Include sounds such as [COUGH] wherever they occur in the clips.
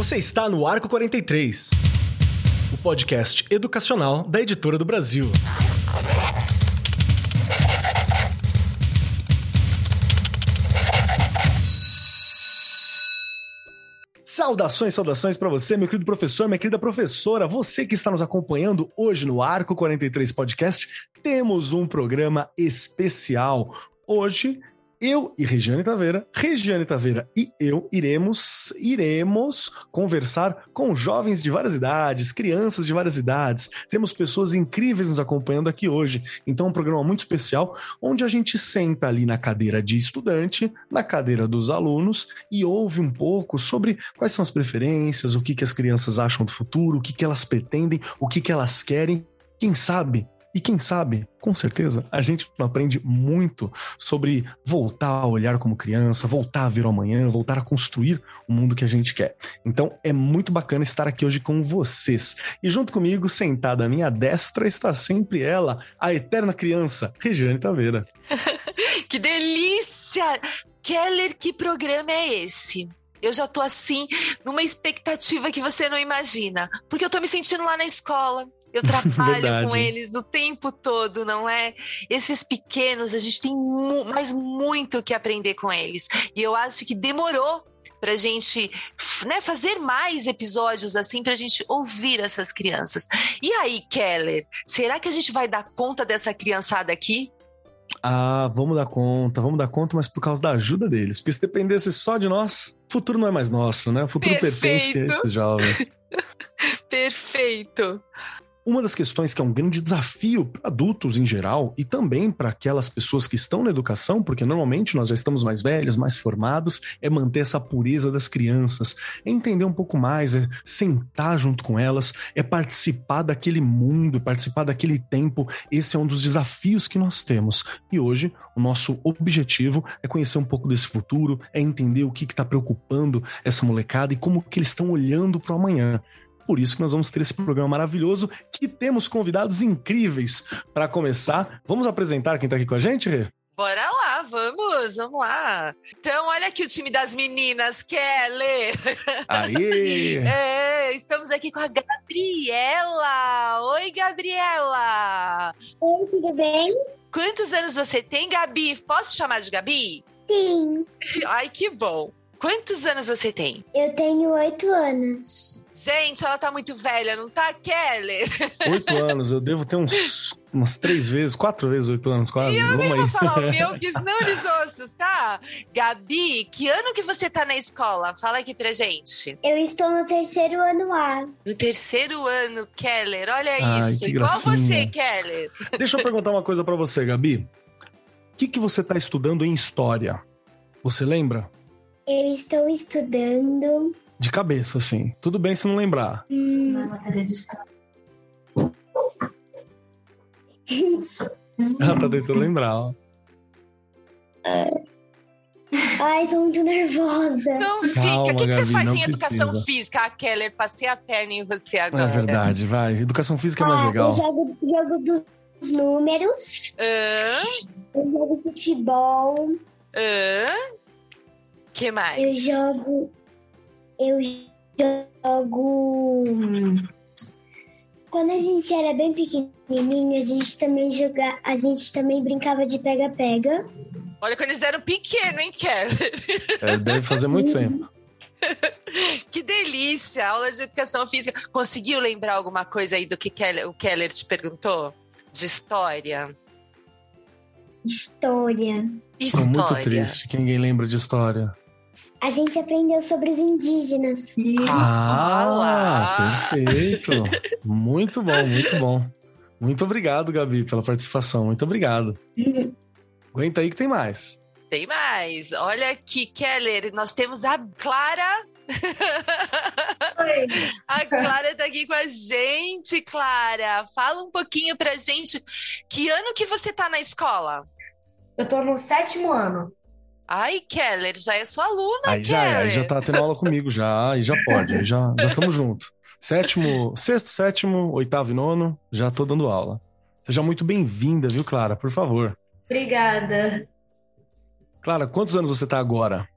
Você está no Arco 43, o podcast educacional da Editora do Brasil. Saudações, saudações para você, meu querido professor, minha querida professora, você que está nos acompanhando hoje no Arco 43 Podcast, temos um programa especial. Hoje eu e Regiane Taveira, Regiane Taveira e eu iremos iremos conversar com jovens de várias idades, crianças de várias idades. Temos pessoas incríveis nos acompanhando aqui hoje. Então, um programa muito especial onde a gente senta ali na cadeira de estudante, na cadeira dos alunos e ouve um pouco sobre quais são as preferências, o que, que as crianças acham do futuro, o que, que elas pretendem, o que, que elas querem. Quem sabe e quem sabe, com certeza, a gente aprende muito sobre voltar a olhar como criança, voltar a ver o amanhã, voltar a construir o mundo que a gente quer. Então é muito bacana estar aqui hoje com vocês. E junto comigo, sentada à minha destra, está sempre ela, a eterna criança, Regiane Taveira. [LAUGHS] que delícia! Keller, que programa é esse? Eu já tô assim, numa expectativa que você não imagina. Porque eu tô me sentindo lá na escola. Eu trabalho com eles o tempo todo, não é? Esses pequenos, a gente tem mu mais muito que aprender com eles. E eu acho que demorou para a gente né, fazer mais episódios assim, para a gente ouvir essas crianças. E aí, Keller, será que a gente vai dar conta dessa criançada aqui? Ah, vamos dar conta, vamos dar conta, mas por causa da ajuda deles. Porque se dependesse só de nós, o futuro não é mais nosso, né? O futuro Perfeito. pertence a esses jovens. [LAUGHS] Perfeito. Uma das questões que é um grande desafio para adultos em geral e também para aquelas pessoas que estão na educação, porque normalmente nós já estamos mais velhos, mais formados, é manter essa pureza das crianças, é entender um pouco mais, é sentar junto com elas, é participar daquele mundo, participar daquele tempo. Esse é um dos desafios que nós temos. E hoje o nosso objetivo é conhecer um pouco desse futuro, é entender o que está preocupando essa molecada e como que eles estão olhando para o amanhã por isso que nós vamos ter esse programa maravilhoso que temos convidados incríveis para começar. Vamos apresentar quem está aqui com a gente, Rê? Bora lá, vamos, vamos lá. Então, olha aqui o time das meninas, Kelly. Aí! [LAUGHS] é, estamos aqui com a Gabriela. Oi, Gabriela. Oi, tudo bem? Quantos anos você tem, Gabi? Posso chamar de Gabi? Sim. [LAUGHS] Ai, que bom. Quantos anos você tem? Eu tenho oito anos. Gente, ela tá muito velha, não tá, Kelly? [LAUGHS] Oito anos, eu devo ter uns umas três vezes, quatro vezes oito anos quase. E eu Vamos nem vou falar o meu, [LAUGHS] que senão eles ossos, tá? Gabi, que ano que você tá na escola? Fala aqui pra gente. Eu estou no terceiro ano A. No terceiro ano, Keller, olha Ai, isso. Igual você, Keller. Deixa eu perguntar uma coisa para você, Gabi. O que, que você tá estudando em história? Você lembra? Eu estou estudando de cabeça, assim. Tudo bem se não lembrar. Hum. Na matéria de história. [LAUGHS] Ela tá tentando lembrar, ó. É. Ai, tô muito nervosa. Não fica. Calma, o que, que você faz em precisa. educação física? A Keller, passei a perna em você agora. É verdade, vai. Educação física é mais ah, legal. Eu jogo, jogo dos números. Uh? Eu jogo futebol. Uh? Que mais? Eu jogo eu jogo. Quando a gente era bem pequenininho, a gente também joga, a gente também brincava de pega-pega. Olha, quando eles eram pequenos, hein, Keller? É, deve fazer muito tempo. [LAUGHS] que delícia! Aula de educação física. Conseguiu lembrar alguma coisa aí do que Keller, o Keller te perguntou? De história? História. História. muito triste que ninguém lembra de história. A gente aprendeu sobre os indígenas. Ah, perfeito. muito bom, muito bom. Muito obrigado, Gabi, pela participação. Muito obrigado. Aguenta aí que tem mais. Tem mais. Olha aqui, Keller, nós temos a Clara. Oi. A Clara tá aqui com a gente, Clara. Fala um pouquinho pra gente. Que ano que você tá na escola? Eu tô no sétimo ano. Ai, Keller, já é sua aluna, aí já Keller. É, aí já tá tendo aula comigo, já, aí já pode, aí já estamos junto. Sétimo, sexto, sétimo, oitavo e nono, já tô dando aula. Seja muito bem-vinda, viu, Clara? Por favor. Obrigada. Clara, quantos anos você tá agora?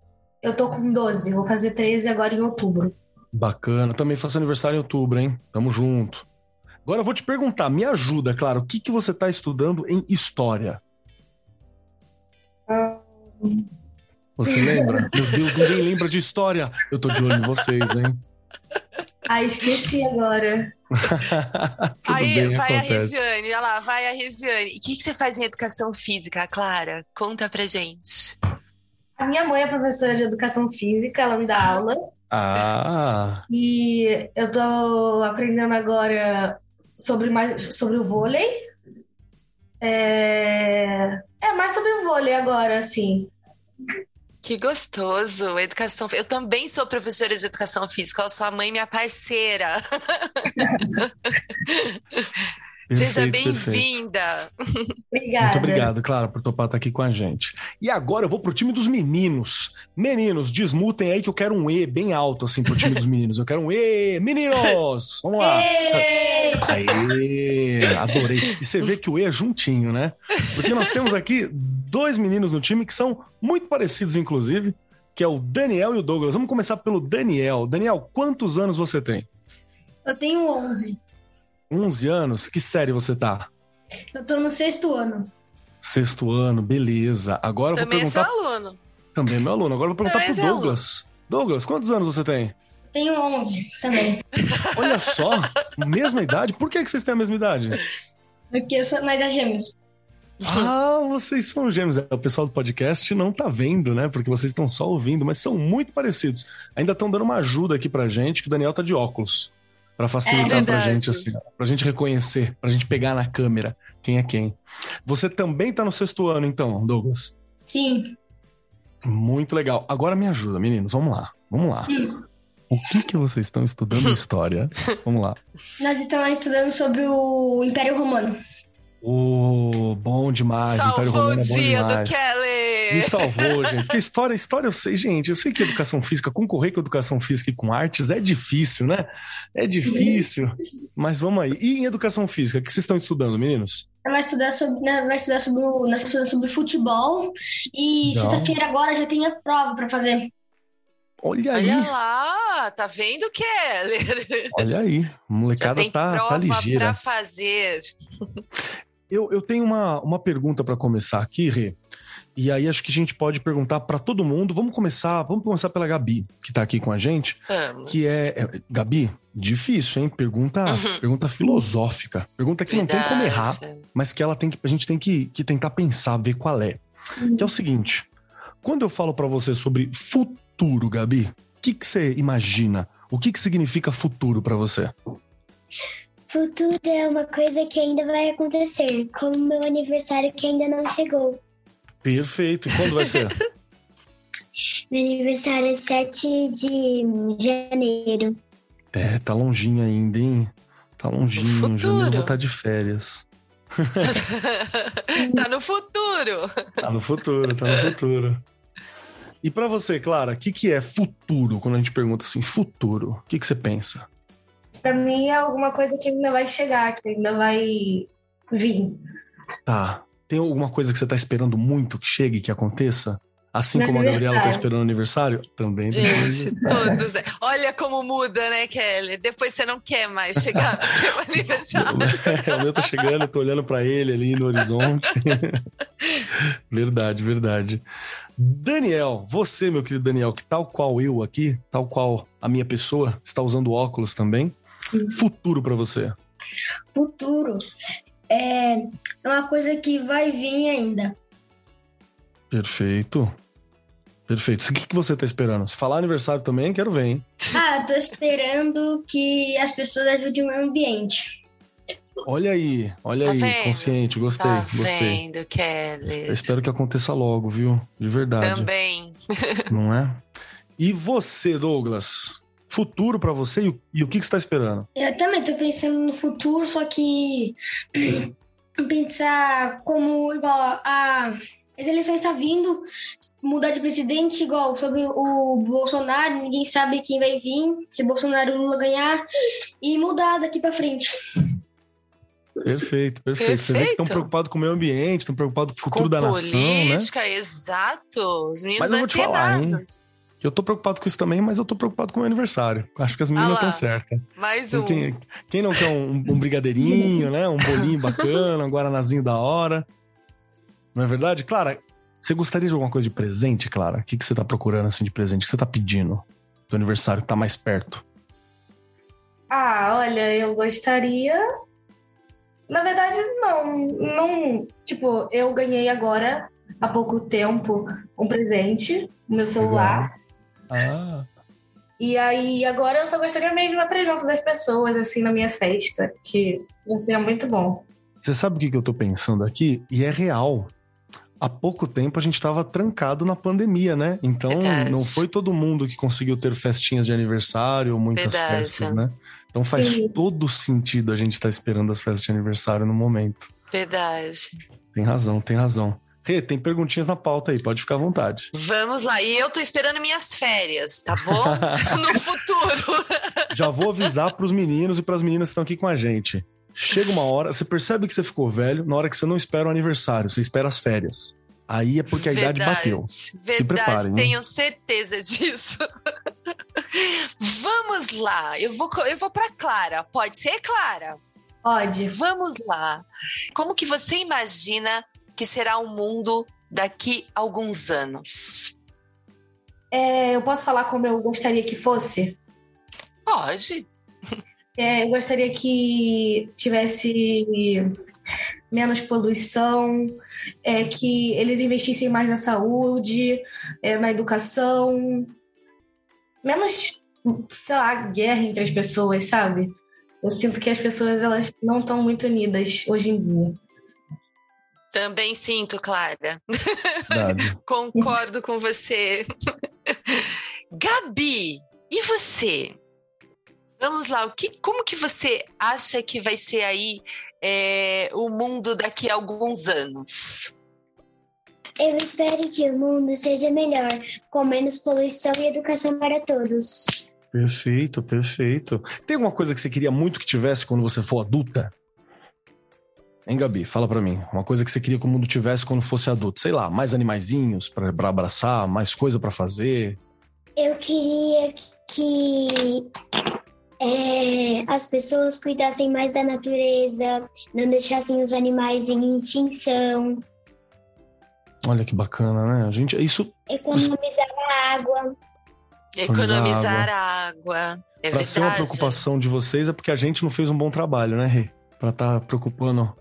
Eu tô com 12, vou fazer 13 agora em outubro. Bacana. Também faço aniversário em outubro, hein? Tamo junto. Agora eu vou te perguntar, me ajuda, claro, o que, que você está estudando em história? Você lembra? [LAUGHS] Meu Deus, ninguém lembra de história. Eu tô de olho em vocês, hein? Ah, esqueci agora. [LAUGHS] Tudo Aí bem, vai a acontece. Regiane, olha lá, vai a Regiane. E o que, que você faz em educação física, Clara? Conta pra gente. A minha mãe é professora de educação física, ela me dá aula. Ah, E eu tô aprendendo agora sobre mais sobre o vôlei. É, é mais sobre o vôlei agora, assim. Que gostoso, educação. Eu também sou professora de educação física. Ó, sua mãe, minha parceira. [LAUGHS] Seja perfeito, perfeito. bem-vinda. Obrigada. Muito obrigado, Clara, por topar estar aqui com a gente. E agora eu vou pro time dos meninos. Meninos, desmutem aí que eu quero um E bem alto, assim, pro time dos meninos. Eu quero um E, meninos! Vamos lá. Aê, adorei. E você vê que o E é juntinho, né? Porque nós temos aqui dois meninos no time que são muito parecidos, inclusive, que é o Daniel e o Douglas. Vamos começar pelo Daniel. Daniel, quantos anos você tem? Eu tenho 11. 11 anos? Que série você tá? Eu tô no sexto ano. Sexto ano, beleza. Agora eu vou Também é seu perguntar. aluno. Também é meu aluno. Agora eu vou perguntar Também pro é Douglas. Douglas, quantos anos você tem? Tenho 11 também. [LAUGHS] Olha só, mesma idade. Por que, que vocês têm a mesma idade? Porque eu sou mais a gêmeos. Ah, vocês são gêmeos. É, O pessoal do podcast não tá vendo, né? Porque vocês estão só ouvindo, mas são muito parecidos. Ainda estão dando uma ajuda aqui pra gente, que o Daniel tá de óculos. Pra facilitar É pra gente, assim, pra gente reconhecer, pra gente pegar na câmera quem é quem. Você também tá no sexto ano, então, Douglas. Sim. Muito legal. Agora me ajuda, meninos. Vamos lá. Vamos lá. Hum. O que que vocês estão estudando história? [LAUGHS] Vamos lá. Nós estamos estudando sobre o Império Romano. O bom demais. Império Salvou o é bom dia do demais. Me Kelly. salvou, gente. Porque história, história eu sei, gente. Eu sei que educação física, concorrer com educação física e com artes é difícil, né? É difícil. Mas vamos aí. E em educação física, o que vocês estão estudando, meninos? Vai estudar sobre, né, vai estudar sobre, nós estudamos sobre futebol. E sexta-feira agora já tem a prova para fazer. Olha aí. Olha lá, tá vendo, Kelly? Olha aí. A Já molecada tem tá, tá prova ligeira. pra fazer. Eu, eu tenho uma, uma pergunta para começar aqui, Rê. E aí acho que a gente pode perguntar para todo mundo. Vamos começar, vamos começar pela Gabi, que tá aqui com a gente, Vamos. que é, é- Gabi, difícil, hein? Pergunta, Uhum. pergunta filosófica. Pergunta que não tem como errar, Verdade. mas que ela tem que a gente tem que, que tentar pensar, ver qual é. Que é o seguinte, quando eu falo para você sobre futuro, Gabi, o que que você imagina? O que que significa futuro para você? Futuro é uma coisa que ainda vai acontecer, como meu aniversário que ainda não chegou. Perfeito. E quando vai ser? [LAUGHS] Meu aniversário é 7 de janeiro. É, tá longinho ainda, hein? Tá longinho. Janeiro eu vou estar de férias. [LAUGHS] tá no futuro. Tá no futuro, tá no futuro. E pra você, Clara, o que, que é futuro? Quando a gente pergunta assim, futuro, o que, que você pensa? Pra mim é alguma coisa que ainda vai chegar, que ainda vai vir. Tá. Tem alguma coisa que você tá esperando muito que chegue, que aconteça? Assim como a Gabriela tá esperando o aniversário? Também. Gente, todos. é. Olha como muda, né, Kelly? Depois você não quer mais chegar no seu [LAUGHS] aniversário. É, o meu tá chegando, eu tô olhando pra ele ali no horizonte. [LAUGHS] verdade, verdade. Daniel, você, meu querido Daniel, que tal qual eu aqui, tal qual a minha pessoa, está usando óculos também. Futuro pra você. Futuro é uma coisa que vai vir ainda. Perfeito. Perfeito. O que, que você tá esperando? Se falar aniversário também, quero ver, hein? [LAUGHS] Ah, eu tô esperando que as pessoas ajudem o meio ambiente. Olha aí, olha Tá aí, vendo? consciente, gostei, Tá gostei. vendo, Kelly? Eu espero que aconteça logo, viu? De verdade. Também. [LAUGHS] não é? E você, Douglas? Futuro pra você e o, e o que, que você tá esperando? Eu também tô pensando no futuro, só que [CLEARS THROAT] pensar como igual a as eleições tá vindo, mudar de presidente igual sobre o Bolsonaro, ninguém sabe quem vai vir, se Bolsonaro ou Lula ganhar e mudar daqui pra frente. Perfeito, perfeito. Você vê que estão Perfeito. preocupados com o meio ambiente, estão preocupados com o futuro Com da nação, né? política, exato. Os meninos Mas eu vou te falar, hein? Eu tô preocupado com isso também, mas eu tô preocupado com o meu aniversário. Acho que as Ah meninas lá. estão certas. Mais um. Quem, quem não quer um, um brigadeirinho, né? Um bolinho [LAUGHS] bacana, um guaranazinho da hora. Não é verdade? Clara, você gostaria de alguma coisa de presente, Clara? O que, que você tá procurando assim de presente? O que você tá pedindo? Do aniversário que tá mais perto. Ah, olha, eu gostaria. Na verdade, não. Não. Tipo, eu ganhei agora, há pouco tempo, um presente, o meu celular. Ah, E aí, agora eu só gostaria mesmo da presença das pessoas, assim, na minha festa, que seria muito bom. você sabe o que, eu tô pensando aqui? E é real. Há pouco tempo a gente tava trancado na pandemia, né? Então Verdade. não foi todo mundo que conseguiu ter festinhas de aniversário ou muitas Verdade. festas, né? Então faz Sim. todo sentido a gente estar esperando as festas de aniversário no momento. Verdade. Tem razão, tem razão. Rê, tem perguntinhas na pauta aí, pode ficar à vontade. Vamos lá. E eu tô esperando minhas férias, tá bom? [LAUGHS] no futuro. Já vou avisar pros meninos e pras meninas que estão aqui com a gente. Chega uma hora, você percebe que você ficou velho na hora que você não espera o aniversário, você espera as férias. Aí é porque a idade bateu. Verdade, preparem, né? tenho certeza disso. Vamos lá, eu vou, eu vou para Clara. Pode ser, Clara? Pode. Vamos lá. Como que você imagina que será o mundo daqui a alguns anos? É, eu posso falar como eu gostaria que fosse? Pode. [LAUGHS] É, eu gostaria que tivesse menos poluição, é, que eles investissem mais na saúde, é, na educação, menos, sei lá, guerra entre as pessoas, sabe? Eu sinto que as pessoas elas não estão muito unidas hoje em dia. Também sinto, Clara. [LAUGHS] Concordo com você. [LAUGHS] Gabi, e você? Vamos lá, o que, como que você acha que vai ser aí é, o mundo daqui a alguns anos? Eu espero que o mundo seja melhor, com menos poluição e educação para todos. Perfeito, perfeito. Tem alguma coisa que você queria muito que tivesse quando você for adulta? Hein, Gabi? Fala pra mim. Uma coisa que você queria que o mundo tivesse quando fosse adulto. Sei lá, mais animaizinhos pra, pra abraçar, mais coisa pra fazer. Eu queria que é, as pessoas cuidassem mais da natureza, não deixassem os animais em extinção, Olha que bacana, né? A gente, isso economizar a água. Economizar água. É pra ser uma verdade. preocupação de vocês é porque a gente não fez um bom trabalho, né, Rê? Pra estar preocupando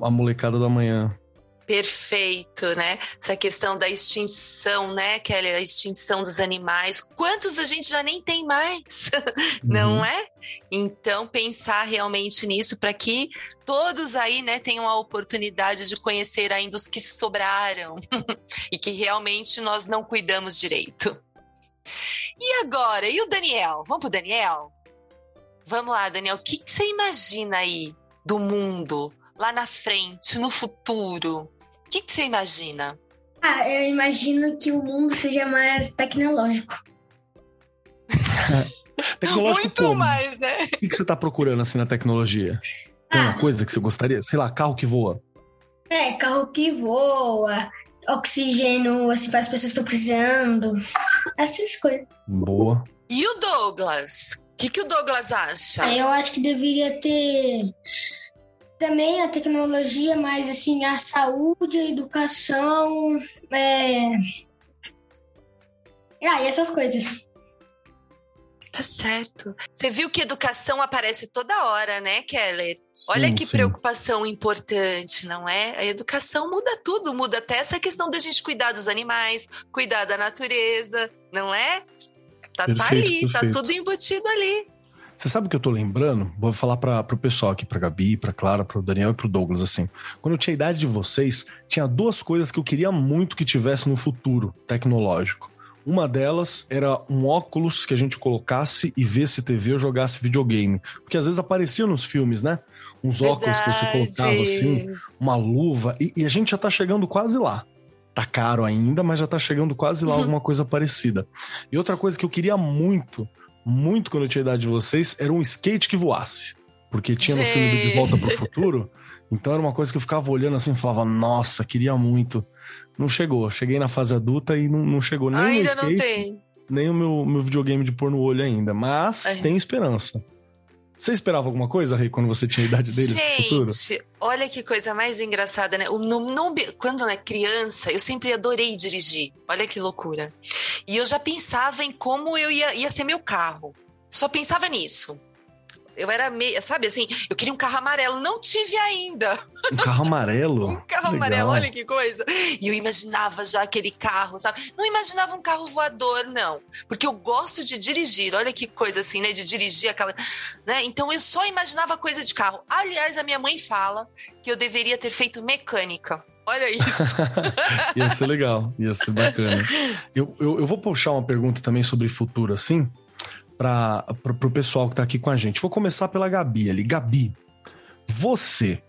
a, a molecada da manhã. Perfeito, né? Essa questão da extinção, né, Keller? A extinção dos animais. Quantos a gente já nem tem mais? [LAUGHS] não Uhum. é? Então, pensar realmente nisso para que todos aí, né, tenham a oportunidade de conhecer ainda os que sobraram [LAUGHS] e que realmente nós não cuidamos direito. E agora? E o Daniel? Vamos pro Daniel? Vamos lá, Daniel. O que, que você imagina aí do mundo lá na frente, no futuro? O que, que você imagina? Ah, eu imagino que o mundo seja mais tecnológico. [LAUGHS] Tecnológico Muito como? mais, né? O que, que você tá procurando assim na tecnologia? Tem Ah, uma coisa que você gostaria? Sei lá, carro que voa. É, carro que voa, oxigênio, assim, para as pessoas que estão precisando, essas coisas. Boa. E o Douglas? O que, que o Douglas acha? Aí eu acho que deveria ter também a tecnologia, mas assim, a saúde, a educação, é... Ah, e essas coisas. Tá certo. Você viu que educação aparece toda hora, né, Keller? Olha Sim, que sim. preocupação importante, não é? A educação muda tudo, muda até essa questão da gente cuidar dos animais, cuidar da natureza, não é? Tá, tá Perfeito, ali, tá perfeito. tudo embutido ali. Você sabe o que eu tô lembrando? Vou falar para pro pessoal aqui, pra Gabi, pra Clara, pro Daniel e pro Douglas, assim. Quando eu tinha a idade de vocês, tinha duas coisas que eu queria muito que tivesse no futuro tecnológico. Uma delas era um óculos que a gente colocasse e vesse TV ou jogasse videogame. Porque às vezes aparecia nos filmes, né? Uns óculos que você Verdade. colocava assim, uma luva. E, e a gente já tá chegando quase lá. Tá caro ainda, mas já tá chegando quase lá Uhum. alguma coisa parecida. E outra coisa que eu queria muito, muito quando eu tinha a idade de vocês, era um skate que voasse. Porque tinha no filme do De. Volta pro Futuro. Então era uma coisa que eu ficava olhando assim e falava, nossa, queria muito. Não chegou. Cheguei na fase adulta e não, não chegou nem o skate, não tem. nem o meu, meu videogame de pôr no olho ainda, mas É. tem esperança. Você esperava alguma coisa, Rei, quando você tinha a idade deles futuro? Gente, olha que coisa mais engraçada, né? No- no- quando é criança, eu sempre adorei dirigir. Olha que loucura. E eu já pensava em como eu ia, ia ser meu carro. Só pensava nisso. Eu era meio, sabe assim, eu queria um carro amarelo, não tive ainda. Um carro amarelo? [LAUGHS] Um carro Legal. amarelo, olha que coisa. E eu imaginava já aquele carro, sabe? Não imaginava um carro voador, não. Porque eu gosto de dirigir, olha que coisa assim, né? De dirigir aquela. Né? Então eu só imaginava coisa de carro. Aliás, a minha mãe fala que eu deveria ter feito mecânica. Olha isso. [LAUGHS] Ia ser legal, ia ser bacana. Eu, eu, eu vou puxar uma pergunta também sobre futuro, assim, para o pessoal que tá aqui com a gente. Vou começar pela Gabi ali. Gabi, você.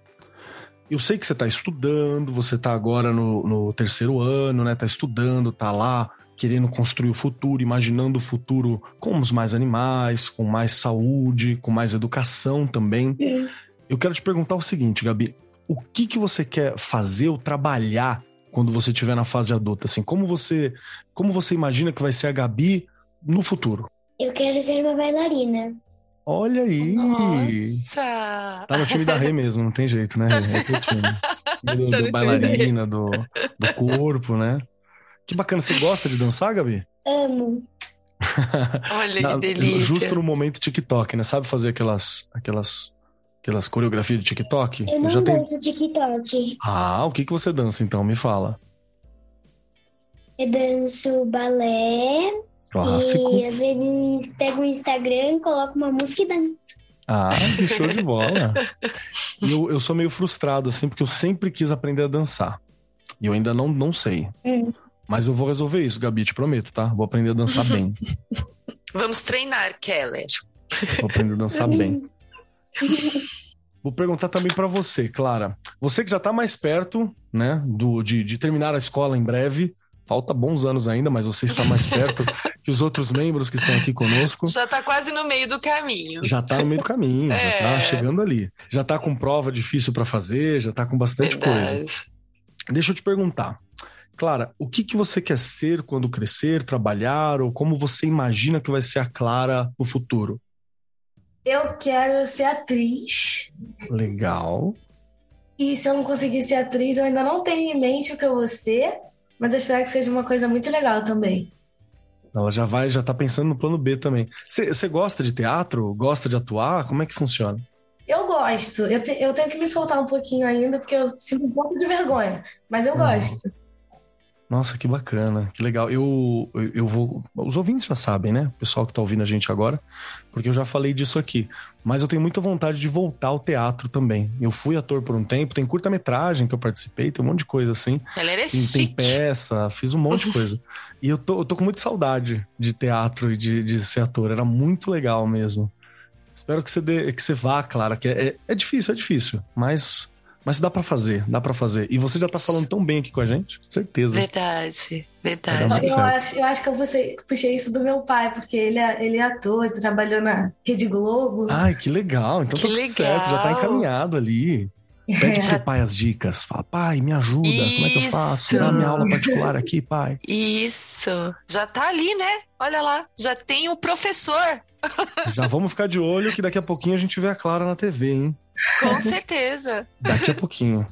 Eu sei que você tá estudando, você tá agora no, no terceiro ano, né? Tá estudando, tá lá querendo construir o futuro, imaginando o futuro com os mais animais, com mais saúde, com mais educação também. Sim. Eu quero te perguntar o seguinte, Gabi. O que que você quer fazer ou trabalhar quando você estiver na fase adulta? Assim, como você, como você imagina que vai ser a Gabi no futuro? Eu quero ser uma bailarina. Olha aí! Nossa! Tá no time da Rei mesmo, não tem jeito, né? Rei? É teu time. Do, [LAUGHS] Tá do bailarina, do, do corpo, né? Que bacana. Você gosta de dançar, Gabi? Amo. Olha Na- que delícia. Justo no momento TikTok, né? Sabe fazer aquelas, aquelas, aquelas coreografias de TikTok? Eu não já tem... danço TikTok. Ah, o que, que você dança então? Me fala. Eu danço balé. Clássico. E às vezes pego o Instagram, coloco uma música e danço. Ah, que show de bola. [LAUGHS] E eu, eu sou meio frustrado, assim, porque eu sempre quis aprender a dançar. E eu ainda não, não sei. Hum. Mas eu vou resolver isso, Gabi, te prometo, tá? Vou aprender a dançar bem. [LAUGHS] Vamos treinar, Keller. Vou aprender a dançar bem. [LAUGHS] Vou perguntar também pra você, Clara. Você que já tá mais perto, né, do, de, de terminar a escola em breve. Falta bons anos ainda, mas você está mais perto que os outros membros que estão aqui [LAUGHS] conosco. Já tá quase no meio do caminho. Já tá no meio do caminho, já tá É. chegando ali. Já tá com prova difícil pra fazer, já tá com bastante coisa. Verdade. Deixa eu te perguntar. Clara, o que, que você quer ser quando crescer, trabalhar, ou como você imagina que vai ser a Clara no futuro? Eu quero ser atriz. Legal. E se eu não conseguir ser atriz, eu ainda não tenho em mente o que eu vou ser, mas eu espero que seja uma coisa muito legal também. Ela já vai, já tá pensando no plano B também. Você gosta de teatro? Gosta de atuar? Como é que funciona? Eu gosto. Eu, te- eu tenho que me soltar um pouquinho ainda, porque eu sinto um pouco de vergonha, mas eu Uhum. gosto. Nossa, que bacana, que legal. Eu, eu, vou. Os ouvintes já sabem, né? O pessoal que tá ouvindo a gente agora, porque eu já falei disso aqui. Mas eu tenho muita vontade de voltar ao teatro também. Eu fui ator por um tempo, tem curta-metragem que eu participei, tem um monte de coisa assim. Keller é Tem, tem peça, fiz um monte de coisa. [LAUGHS] E eu tô, eu tô com muita saudade de teatro e de, de ser ator. Era muito legal mesmo. Espero que você, dê, que você vá, Clara, que é, é, é difícil, é difícil. Mas, mas dá pra fazer, dá pra fazer. E você já tá falando tão bem aqui com a gente, certeza. Verdade, verdade. muito Eu acho, eu acho que eu puxei, puxei isso do meu pai, porque ele é, ele é ator, trabalhou na Rede Globo. Ai, que legal. Então Que tá tudo certo, já tá legal. encaminhado ali. Pede pro seu [LAUGHS] pai as dicas. Fala, pai, me ajuda. Como é que eu faço? Isso. Dá minha aula particular aqui, pai. Isso. Já tá ali, né? Olha lá, já tem o professor. Já vamos ficar de olho que daqui a pouquinho a gente vê a Clara na TV, hein? Com certeza. Daqui a pouquinho.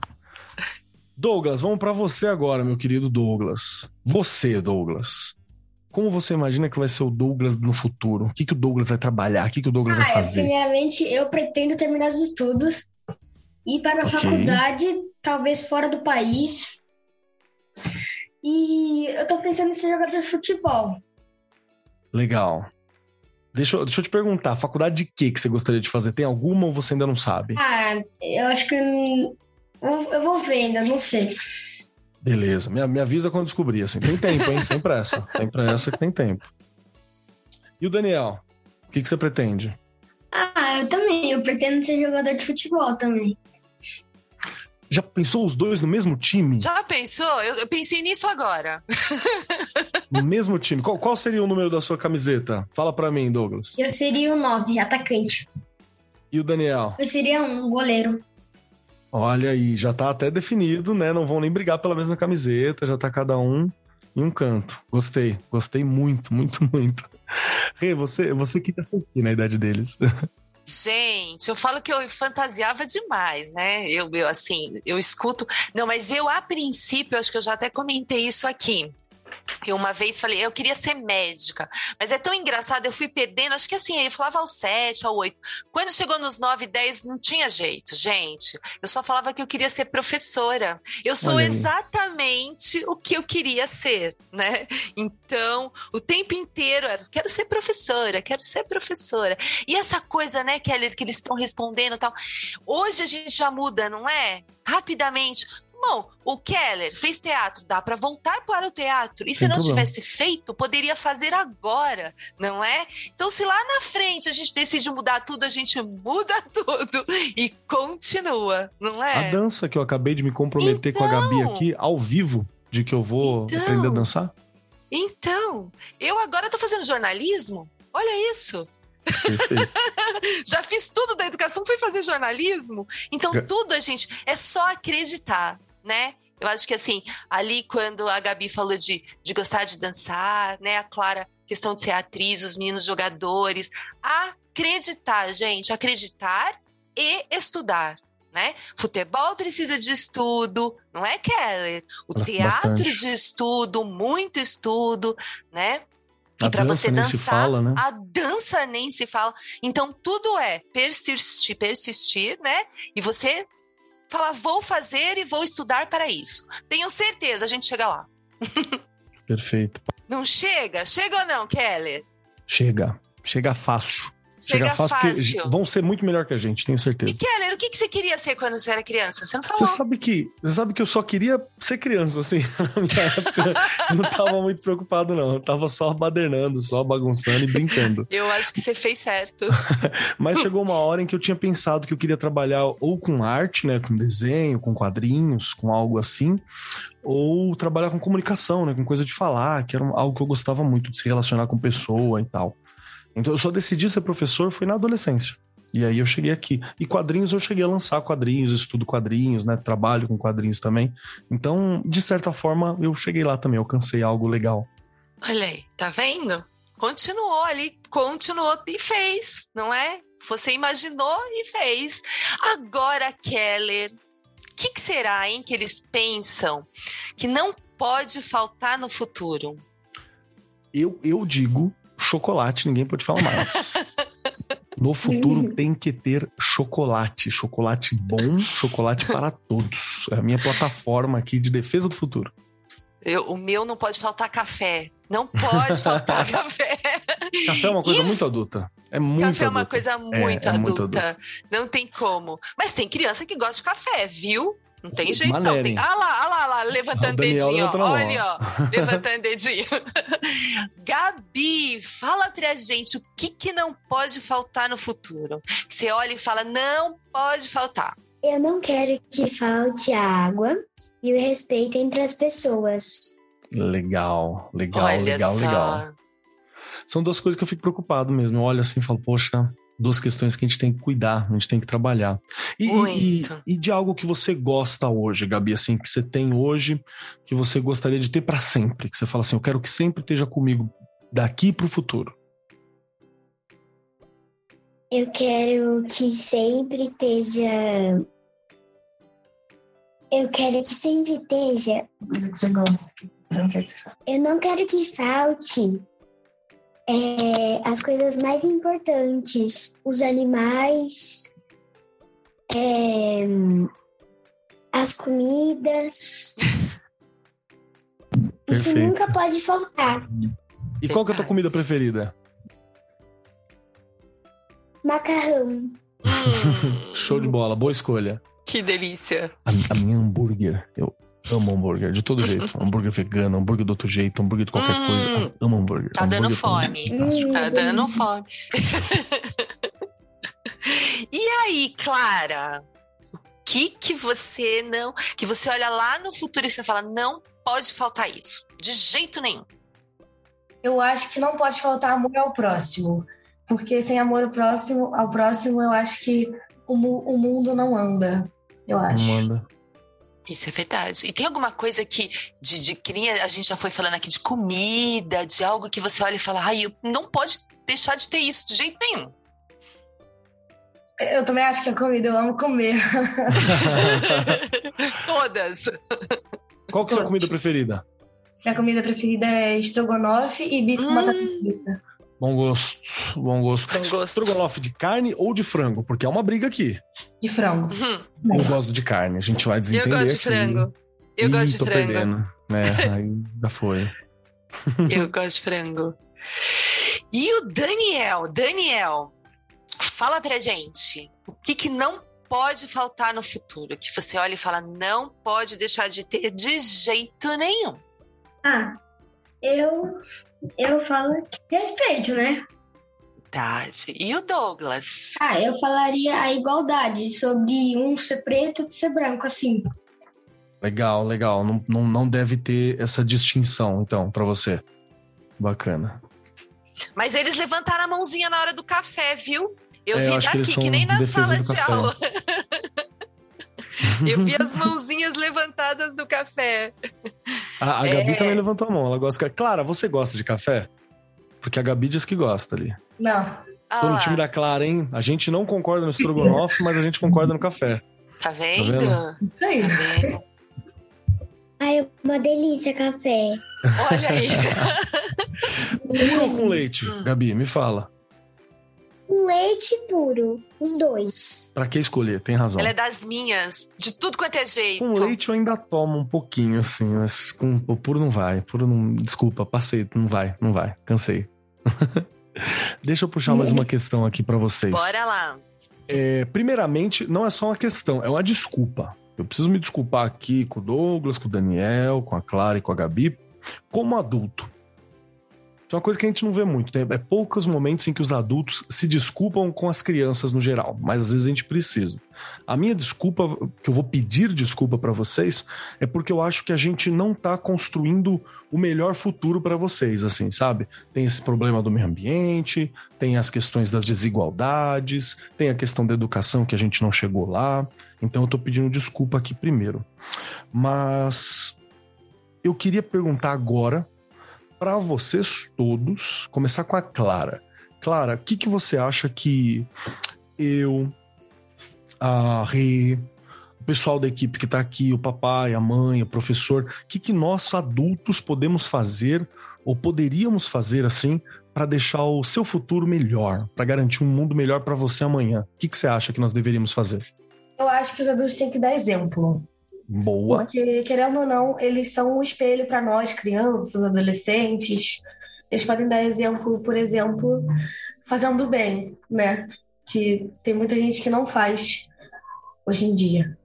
Douglas, vamos pra você agora, meu querido Douglas. Você, Douglas. Como você imagina que vai ser o Douglas no futuro? O que, que o Douglas vai trabalhar? O que, que o Douglas vai Ah, é, fazer? primeiramente, eu pretendo terminar os estudos, ir para a Ok. faculdade, talvez fora do país. E eu tô pensando em ser jogador de futebol. Legal. Deixa eu, deixa eu te perguntar, faculdade de que que você gostaria de fazer? Tem alguma ou você ainda não sabe? Ah, eu acho que. eu- Eu, vou ver ainda, não sei. Beleza, me, me avisa quando descobrir, assim. Tem tempo, hein? Sem pressa. Sem pressa que tem tempo. E o Daniel? O que, que você pretende? Ah, eu também. Eu pretendo ser jogador de futebol também. Já pensou os dois no mesmo time? Já pensou? Eu, eu pensei nisso agora. [LAUGHS] No mesmo time? Qual, qual seria o número da sua camiseta? Fala pra mim, Douglas. Eu seria o 9, atacante. E o Daniel? Eu seria um goleiro. Olha aí, já tá até definido, né? Não vão nem brigar pela mesma camiseta, já tá cada um em um canto. Gostei, gostei muito, muito, muito. [LAUGHS] Rê, você, você queria ser aqui na idade deles. [LAUGHS] Gente, eu falo que eu fantasiava demais, né? Eu, eu assim, eu escuto. Não, mas eu, a princípio, acho que eu já até comentei isso aqui. Eu uma vez falei, eu queria ser médica, mas é tão engraçado, eu fui perdendo, acho que assim, eu falava aos sete, ao oito. Quando chegou nos nove, dez, não tinha jeito, gente. Eu só falava que eu queria ser professora. Eu sou exatamente o que eu queria ser, né? Então, o tempo inteiro era, quero ser professora, quero ser professora. E essa coisa, né, Keller, que eles estão respondendo e tal. Hoje a gente já muda, não é? Rapidamente. Bom, o Keller fez teatro, dá para voltar para o teatro. E se não problema. tivesse feito, poderia fazer agora, não é? Então, se lá na frente a gente decide mudar tudo, a gente muda [LAUGHS] tudo e continua, não é? A dança que eu acabei de me comprometer então, com a Gabi então. aqui, ao vivo, de que eu vou então, aprender a dançar? Então, eu agora tô fazendo jornalismo. Olha isso. [LAUGHS] Já fiz tudo da educação, fui fazer jornalismo. Então, tudo a gente é só acreditar né? Eu acho que assim, ali quando a Gabi falou de, de gostar de dançar, né? A Clara, questão de ser atriz, os meninos jogadores. Acreditar, gente, acreditar e estudar. Né? Futebol precisa de estudo, não é, Keller? O teatro bastante. de estudo, muito estudo, né? E para você dançar, fala, né? a dança nem se fala. Então tudo é persistir, persistir, né? E você falar, vou fazer e vou estudar para isso. Tenho certeza, a gente chega lá. Perfeito. Não chega? Chega ou não, Keller? Chega. Chega fácil. Chega, Chega fácil, fácil. vão ser muito melhor que a gente, tenho certeza. E Keller, o que, que você queria ser quando você era criança? Você não falou. Você sabe que, você sabe que eu só queria ser criança, assim. [LAUGHS] Na minha época, não tava muito preocupado, não. Eu tava só badernando, só bagunçando e brincando. Eu acho que você fez certo. [LAUGHS] Mas chegou uma hora em que eu tinha pensado que eu queria trabalhar ou com arte, né? Com desenho, com quadrinhos, com algo assim ou trabalhar com comunicação, né, com coisa de falar, que era algo que eu gostava muito de se relacionar com pessoa e tal. Então eu só decidi ser professor foi na adolescência. E aí eu cheguei aqui. E quadrinhos eu cheguei a lançar quadrinhos, estudo quadrinhos, né? Trabalho com quadrinhos também. Então, de certa forma, eu cheguei lá também, alcancei algo legal. Olha aí, tá vendo? Continuou ali, continuou e fez, não é? Você imaginou e fez. Agora, Keller, o que, que será, hein, que eles pensam que não pode faltar no futuro? Eu, eu digo chocolate, ninguém pode falar mais. No futuro tem que ter chocolate, chocolate bom, chocolate para todos. É a minha plataforma aqui de defesa do futuro. Eu, o meu não pode faltar café. Não pode faltar [LAUGHS] café. Café é uma coisa e... muito adulta. É muito Café adulta. é uma coisa muito, é, adulta. É muito adulta. Não tem como. Mas tem criança que gosta de café, viu? Não tem jeito, não. Tem... Ah lá, ah lá, ah lá, levantando o dedinho. Olha, ó, [LAUGHS] levantando dedinho. Gabi, fala pra gente o que, que não pode faltar no futuro. Você olha e fala, não pode faltar. Eu não quero que falte água e o respeito entre as pessoas. Legal, legal, olha legal, só. legal. São duas coisas que eu fico preocupado mesmo. Eu olho assim e falo, poxa, duas questões que a gente tem que cuidar, a gente tem que trabalhar. E, e, e, de algo que você gosta hoje, Gabi, assim, que você tem hoje, que você gostaria de ter para sempre, que você fala assim, eu quero que sempre esteja comigo daqui para o futuro. Eu quero que sempre esteja. Eu quero que sempre esteja. Você gosta? Eu não quero que falte é, as coisas mais importantes, os animais, é, as comidas. [LAUGHS] Isso nunca pode faltar. E qual que é a tua comida preferida? Macarrão. [LAUGHS] Show de bola, boa escolha. Que delícia. A, a minha hambúrguer, eu amo hambúrguer, de todo jeito. hambúrguer vegano, hambúrguer do outro jeito, hambúrguer de qualquer hum, coisa. Amo hambúrguer. Tá hambúrguer dando fome. Tá dando fome. [LAUGHS] e aí, Clara? O que que você não... Que você olha lá no futuro e você fala, não pode faltar isso. De jeito nenhum. Eu acho que não pode faltar amor ao próximo. Porque sem amor ao próximo, ao próximo eu acho que o, o mundo não anda. Eu acho. Não anda. Isso é verdade. E tem alguma coisa que de, de cria, a gente já foi falando aqui de comida, de algo que você olha e fala, ai, não pode deixar de ter isso de jeito nenhum. Eu também acho que a comida, eu amo comer. [LAUGHS] [LAUGHS] Todas. Qual que é a sua comida preferida? Minha comida preferida é estrogonofe e bife com Hum. batata frita. Bom gosto, bom gosto. Bom gosto. Estrogonofe de carne ou de frango? Porque é uma briga aqui. De frango. Hum, Eu gosto de carne, a gente vai eu desentender gosto de aqui. frango. Eu Ih, gosto de tô frango. perdendo. É, [LAUGHS] aí já foi. Eu gosto de frango. E o Daniel, Daniel, fala pra gente o que, que não pode faltar no futuro, que você olha e fala não pode deixar de ter de jeito nenhum. Ah, eu, eu falo respeito, né? Verdade. E o Douglas? Ah, eu falaria a igualdade sobre um ser preto e outro ser branco, assim. Legal, legal. Não, não, não deve ter essa distinção, então, pra você. Bacana. Mas eles levantaram a mãozinha na hora do café, viu? Eu É, eu vi eles daqui, que nem na sala de café. aula. [LAUGHS] Eu vi as mãozinhas levantadas do café. A, a Gabi É. também levantou a mão. Ela gosta de Clara, você gosta de café? Porque a Gabi diz que gosta ali. Não. Ah Tô no lá, time da Clara, hein? A gente não concorda no estrogonofe, mas a gente concorda no café. Tá vendo? vendo? Isso aí. Tá vendo? Ai, uma delícia café. Olha aí. [LAUGHS] Puro ou com leite? Gabi, me fala. Leite puro, os dois. Pra que escolher? Tem razão. Ela é das minhas, de tudo quanto é jeito. Com leite eu ainda tomo um pouquinho, assim, mas com o puro não vai. Puro não. Desculpa, passei. Não vai, não vai. Cansei. [LAUGHS] Deixa eu puxar mais uma questão aqui pra vocês. Bora lá. É, primeiramente, não é só uma questão, é uma desculpa. Eu preciso me desculpar aqui com o Douglas, com o Daniel, com a Clara e com a Gabi, como adulto. É uma coisa que a gente não vê muito. Tem, é poucos momentos em que os adultos se desculpam com as crianças no geral, mas às vezes a gente precisa. A minha desculpa, que eu vou pedir desculpa pra vocês, é porque eu acho que a gente não tá construindo o melhor futuro pra vocês, assim, sabe? Tem esse problema do meio ambiente, tem as questões das desigualdades, tem a questão da educação que a gente não chegou lá. Então eu tô pedindo desculpa aqui primeiro. Mas eu queria perguntar agora para vocês todos, começar com a Clara. Clara, o que, que você acha que eu, a Rê, o pessoal da equipe que tá aqui, o papai, a mãe, o professor, o que, que nós adultos podemos fazer ou poderíamos fazer assim para deixar o seu futuro melhor, para garantir um mundo melhor para você amanhã? O que, que você acha que nós deveríamos fazer? Eu acho que os adultos têm que dar exemplo. Boa. Porque, querendo ou não, eles são um espelho para nós, crianças, adolescentes. Eles podem dar exemplo, por exemplo, fazendo bem, né? Que tem muita gente que não faz hoje em dia.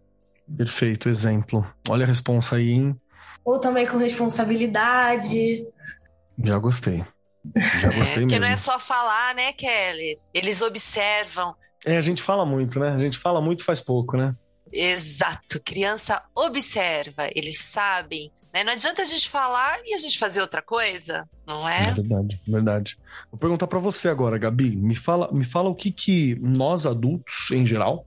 Perfeito, exemplo. Olha a responsa aí, hein? Ou também com responsabilidade. Já gostei. Já gostei Porque mesmo. não é só falar, né, Keller? Eles observam. É, a gente fala muito, né? A gente fala muito e faz pouco, né? Exato. Criança observa, eles sabem. Né? Não adianta a gente falar e a gente fazer outra coisa, não É é? verdade, verdade. Vou perguntar pra você agora, Gabi. Me fala, me fala o que que nós adultos, em geral,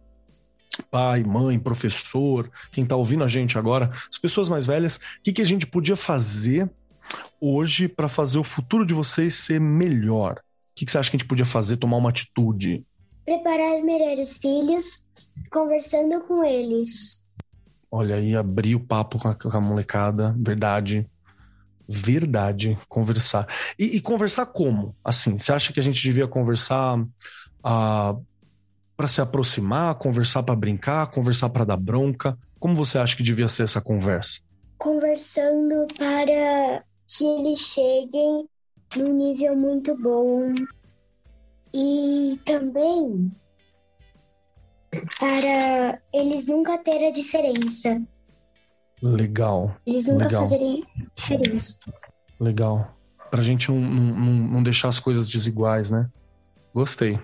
pai, mãe, professor, quem tá ouvindo a gente agora, as pessoas mais velhas, o que que a gente podia fazer hoje pra fazer o futuro de vocês ser melhor? O que que você acha que a gente podia fazer, tomar uma atitude? Preparar melhor os filhos, conversando com eles. Olha aí, abrir o papo com a, com a molecada, verdade. Verdade, conversar. E, e conversar como? Assim, você acha que a gente devia conversar ah, para se aproximar, conversar para brincar, conversar para dar bronca? Como você acha que devia ser essa conversa? Conversando para que eles cheguem num nível muito bom. E também para eles nunca terem a diferença. Legal, Eles nunca Legal. fazerem diferença. legal. Pra gente não, não, não- deixar as coisas desiguais, né? Gostei.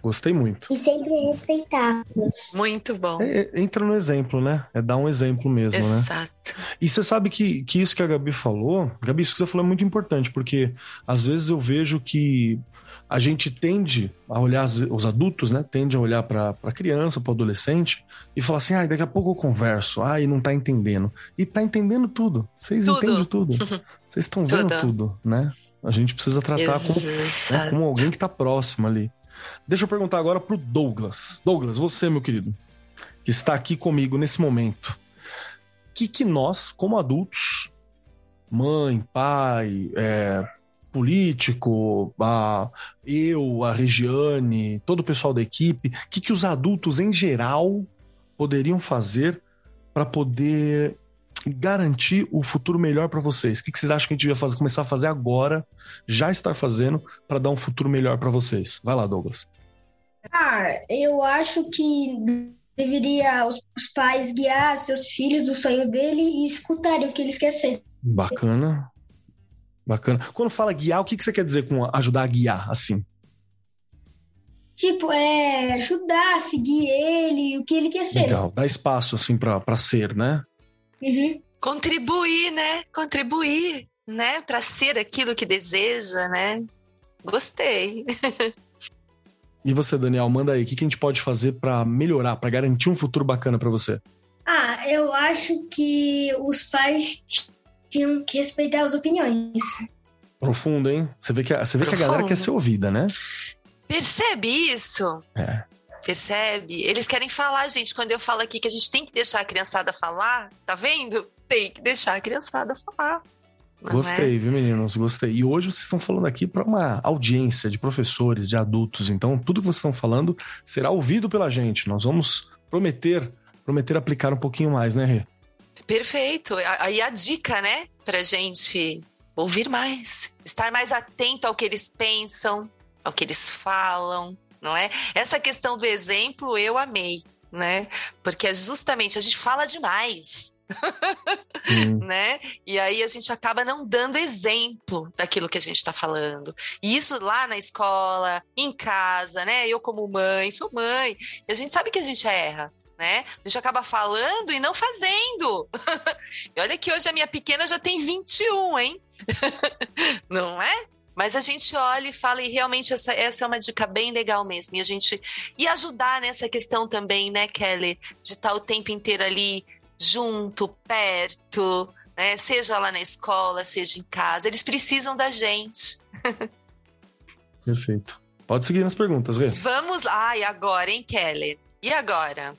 Gostei muito. E sempre respeitá-los. Muito bom. É, é, entra no exemplo, né? É dar um exemplo mesmo, né? Exato. E você sabe que, que isso que a Gabi falou, Gabi, isso que você falou é muito importante, porque às vezes eu vejo que a gente tende a olhar, os adultos, né? Tende a olhar para a criança, para o adolescente e falar assim: ah, daqui a pouco eu converso, ah, e não tá entendendo. E tá entendendo tudo. Vocês Tudo. entendem tudo. Vocês estão vendo Tudo. tudo, né? A gente precisa tratar como, né, como alguém que tá próximo ali. Deixa eu perguntar agora pro Douglas. Douglas, você, meu querido, que está aqui comigo nesse momento. O que, que nós, como adultos, mãe, pai, é, político, a, eu, a Regiane, todo o pessoal da equipe, o que, que os adultos em geral poderiam fazer para poder garantir o futuro melhor para vocês? O que, que vocês acham que a gente devia fazer, começar a fazer agora, já estar fazendo, para dar um futuro melhor para vocês? Vai lá, Douglas. Ah, eu acho que deveria os, os pais guiar seus filhos do sonho dele e escutarem o que eles querem ser. Bacana. Bacana. Quando fala guiar, o que, que você quer dizer com ajudar a guiar, assim? Tipo, é ajudar, seguir ele, o que ele quer ser. Legal. Dar espaço, assim, para ser, né? Uhum. Contribuir, né? Contribuir, né? Para ser aquilo que deseja, né? Gostei. E você, Daniel, manda aí. O que, que a gente pode fazer para melhorar, para garantir um futuro bacana para você? Ah, eu acho que os pais tinham que respeitar as opiniões. Profundo, hein? Você vê que, a- você vê que a galera quer ser ouvida, né? Percebe isso? É. Percebe? Eles querem falar, gente. Quando eu falo aqui que a gente tem que deixar a criançada falar, tá vendo? Tem que deixar a criançada falar. não é? Gostei, viu, meninos? Gostei. E hoje vocês estão falando aqui para uma audiência de professores, de adultos. Então, tudo que vocês estão falando será ouvido pela gente. Nós vamos prometer, prometer aplicar um pouquinho mais, né, Rê? Perfeito. Aí a dica, né? Pra gente ouvir mais, estar mais atento ao que eles pensam, ao que eles falam, não é? Essa questão do exemplo eu amei, né? Porque é justamente a gente fala demais, [LAUGHS] né? E aí a gente acaba não dando exemplo daquilo que a gente está falando. E isso lá na escola, em casa, né? Eu como mãe, sou mãe, e a gente sabe que a gente erra. Né? A gente acaba falando e não fazendo. [LAUGHS] e olha que hoje a minha pequena já tem 21, hein? [LAUGHS] não é? Mas a gente olha e fala, e realmente essa, essa é uma dica bem legal mesmo. E a gente. E ajudar nessa questão também, né, Kelly? De estar o tempo inteiro ali junto, perto, né? Seja lá na escola, seja em casa. Eles precisam da gente. Perfeito. Pode seguir nas perguntas, Rê. Vamos lá. E agora, hein, Kelly? E agora?